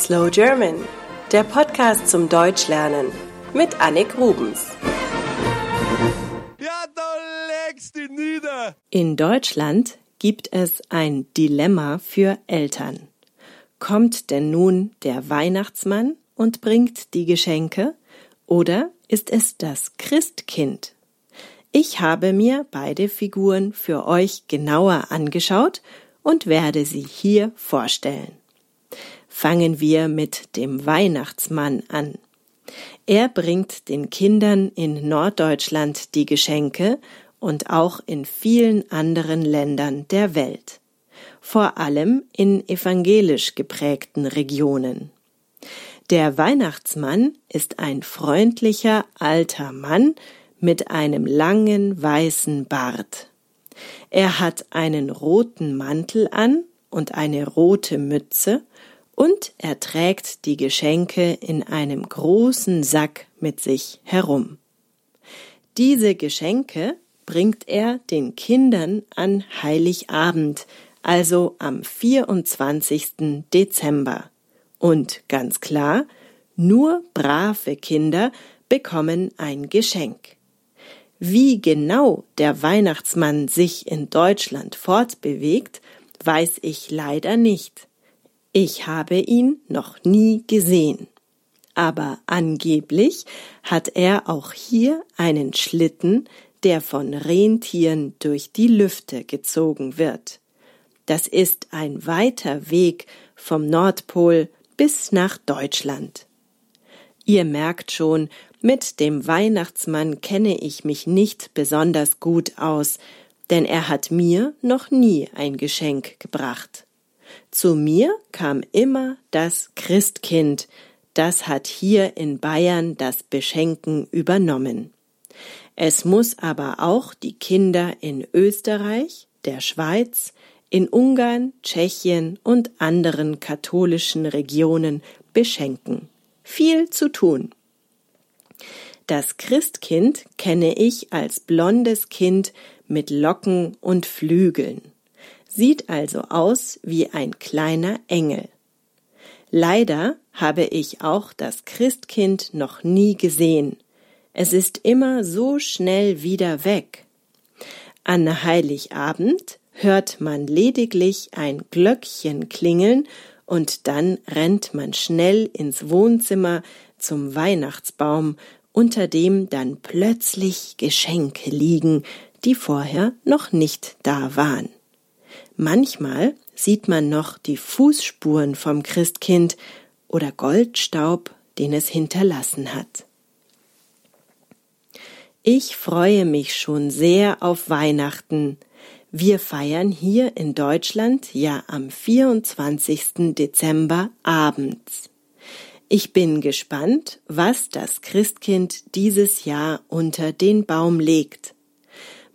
Slow German, der Podcast zum Deutschlernen mit Annik Rubens. Ja, da legst du nieder. In Deutschland gibt es ein Dilemma für Eltern. Kommt denn nun der Weihnachtsmann und bringt die Geschenke oder ist es das Christkind? Ich habe mir beide Figuren für euch genauer angeschaut und werde sie hier vorstellen. Fangen wir mit dem Weihnachtsmann an. Er bringt den Kindern in Norddeutschland die Geschenke und auch in vielen anderen Ländern der Welt, vor allem in evangelisch geprägten Regionen. Der Weihnachtsmann ist ein freundlicher alter Mann mit einem langen weißen Bart. Er hat einen roten Mantel an und eine rote Mütze und er trägt die Geschenke in einem großen Sack mit sich herum. Diese Geschenke bringt er den Kindern an Heiligabend, also am 24. Dezember. Und ganz klar, nur brave Kinder bekommen ein Geschenk. Wie genau der Weihnachtsmann sich in Deutschland fortbewegt, weiß ich leider nicht. Ich habe ihn noch nie gesehen. Aber angeblich hat er auch hier einen Schlitten, der von Rentieren durch die Lüfte gezogen wird. Das ist ein weiter Weg vom Nordpol bis nach Deutschland. Ihr merkt schon, mit dem Weihnachtsmann kenne ich mich nicht besonders gut aus, denn er hat mir noch nie ein Geschenk gebracht. Zu mir kam immer das Christkind, das hat hier in Bayern das Beschenken übernommen. Es muss aber auch die Kinder in Österreich, der Schweiz, in Ungarn, Tschechien und anderen katholischen Regionen beschenken. Viel zu tun. Das Christkind kenne ich als blondes Kind mit Locken und Flügeln sieht also aus wie ein kleiner Engel. Leider habe ich auch das Christkind noch nie gesehen. Es ist immer so schnell wieder weg. An Heiligabend hört man lediglich ein Glöckchen klingeln und dann rennt man schnell ins Wohnzimmer zum Weihnachtsbaum, unter dem dann plötzlich Geschenke liegen, die vorher noch nicht da waren. Manchmal sieht man noch die Fußspuren vom Christkind oder Goldstaub, den es hinterlassen hat. Ich freue mich schon sehr auf Weihnachten. Wir feiern hier in Deutschland ja am 24. Dezember abends. Ich bin gespannt, was das Christkind dieses Jahr unter den Baum legt.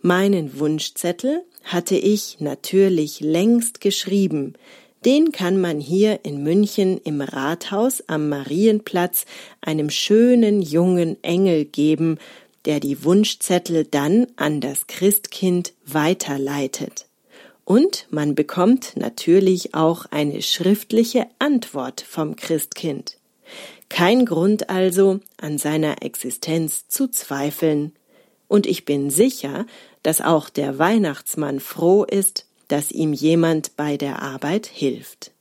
Meinen Wunschzettel hatte ich natürlich längst geschrieben. Den kann man hier in München im Rathaus am Marienplatz einem schönen jungen Engel geben, der die Wunschzettel dann an das Christkind weiterleitet. Und man bekommt natürlich auch eine schriftliche Antwort vom Christkind. Kein Grund also, an seiner Existenz zu zweifeln. Und ich bin sicher, dass auch der Weihnachtsmann froh ist, dass ihm jemand bei der Arbeit hilft.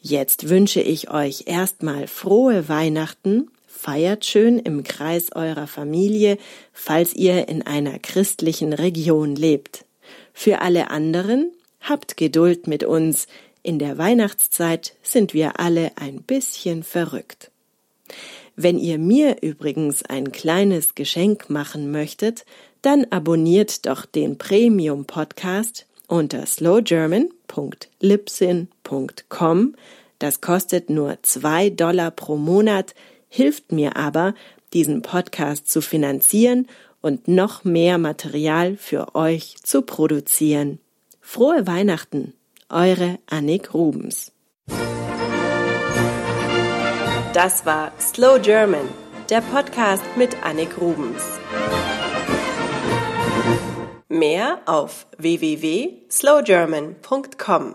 Jetzt wünsche ich euch erstmal frohe Weihnachten, feiert schön im Kreis eurer Familie, falls ihr in einer christlichen Region lebt. Für alle anderen habt Geduld mit uns, in der Weihnachtszeit sind wir alle ein bisschen verrückt. Wenn ihr mir übrigens ein kleines Geschenk machen möchtet, dann abonniert doch den Premium Podcast unter slowgerman.lipsin.com. Das kostet nur zwei Dollar pro Monat, hilft mir aber, diesen Podcast zu finanzieren und noch mehr Material für euch zu produzieren. Frohe Weihnachten, eure Annik Rubens. Das war Slow German, der Podcast mit Annik Rubens. Mehr auf www.slowgerman.com.